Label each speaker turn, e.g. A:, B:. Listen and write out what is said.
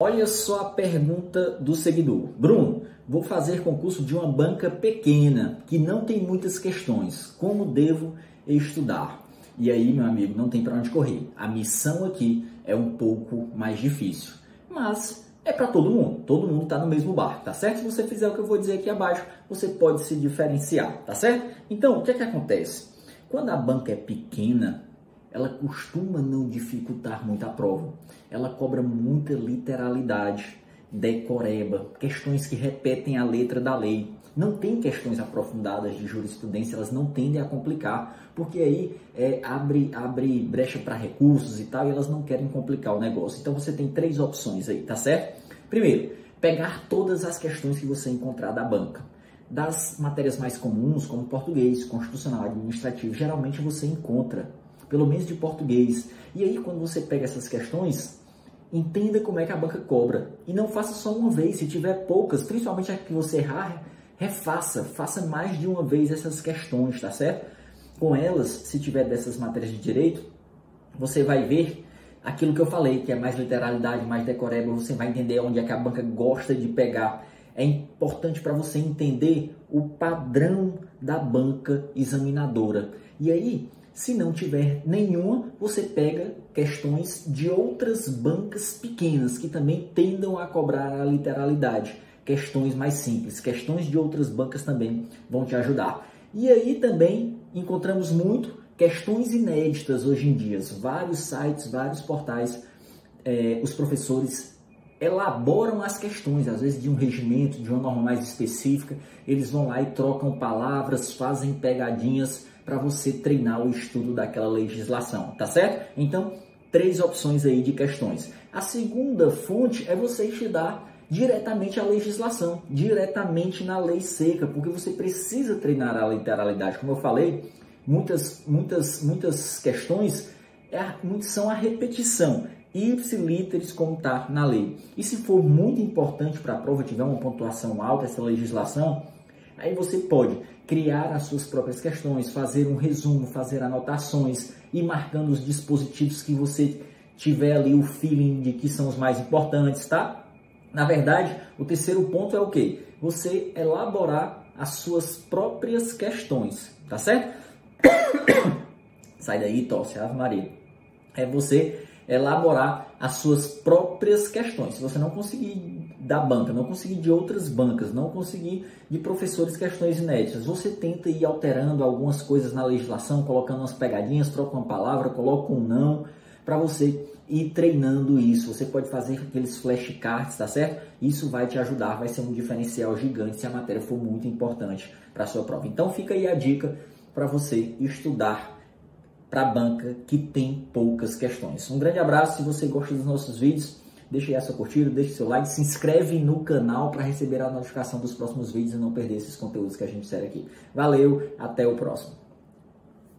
A: Olha só a pergunta do seguidor. Bruno, vou fazer concurso de uma banca pequena que não tem muitas questões. Como devo estudar? E aí, meu amigo, não tem para onde correr. A missão aqui é um pouco mais difícil, mas é para todo mundo. Todo mundo está no mesmo barco, tá certo? Se você fizer o que eu vou dizer aqui abaixo, você pode se diferenciar, tá certo? Então, o que é que acontece? Quando a banca é pequena, ela costuma não dificultar muito a prova. Ela cobra muita literalidade, decoreba, questões que repetem a letra da lei. Não tem questões aprofundadas de jurisprudência, elas não tendem a complicar, porque aí é, abre, abre brecha para recursos e tal, e elas não querem complicar o negócio. Então você tem três opções aí, tá certo? Primeiro, pegar todas as questões que você encontrar da banca. Das matérias mais comuns, como português, constitucional, administrativo, geralmente você encontra pelo menos de português. E aí, quando você pega essas questões, entenda como é que a banca cobra. E não faça só uma vez, se tiver poucas, principalmente a que você errar, refaça, faça mais de uma vez essas questões, tá certo? Com elas, se tiver dessas matérias de direito, você vai ver aquilo que eu falei, que é mais literalidade, mais decoreba, você vai entender onde é que a banca gosta de pegar. É importante para você entender o padrão da banca examinadora. E aí, se não tiver nenhuma, você pega questões de outras bancas pequenas que também tendam a cobrar a literalidade. Questões mais simples, questões de outras bancas também vão te ajudar. E aí também encontramos muito questões inéditas hoje em dia. Vários sites, vários portais, é, os professores elaboram as questões, às vezes de um regimento, de uma norma mais específica, eles vão lá e trocam palavras, fazem pegadinhas para você treinar o estudo daquela legislação, tá certo? Então, três opções aí de questões. A segunda fonte é você estudar diretamente a legislação, diretamente na lei seca, porque você precisa treinar a literalidade. Como eu falei, muitas, muitas, muitas questões é, são a repetição, ipsiliteres como está na lei. E se for muito importante para a prova, tiver uma pontuação alta essa legislação, Aí você pode criar as suas próprias questões, fazer um resumo, fazer anotações e marcando os dispositivos que você tiver ali o feeling de que são os mais importantes, tá? Na verdade, o terceiro ponto é o que? Você elaborar as suas próprias questões, tá certo? Sai daí, tosse, Ave Maria. É você elaborar as suas próprias questões. Se você não conseguir da banca, não conseguir de outras bancas, não conseguir de professores questões inéditas, você tenta ir alterando algumas coisas na legislação, colocando umas pegadinhas, troca uma palavra, coloca um não, para você ir treinando isso. Você pode fazer aqueles flashcards, tá certo? Isso vai te ajudar, vai ser um diferencial gigante se a matéria for muito importante para sua prova. Então fica aí a dica para você estudar para a banca que tem poucas questões. Um grande abraço, se você gosta dos nossos vídeos, deixe aí a sua curtida, deixe seu like, se inscreve no canal para receber a notificação dos próximos vídeos e não perder esses conteúdos que a gente insere aqui. Valeu, até o próximo.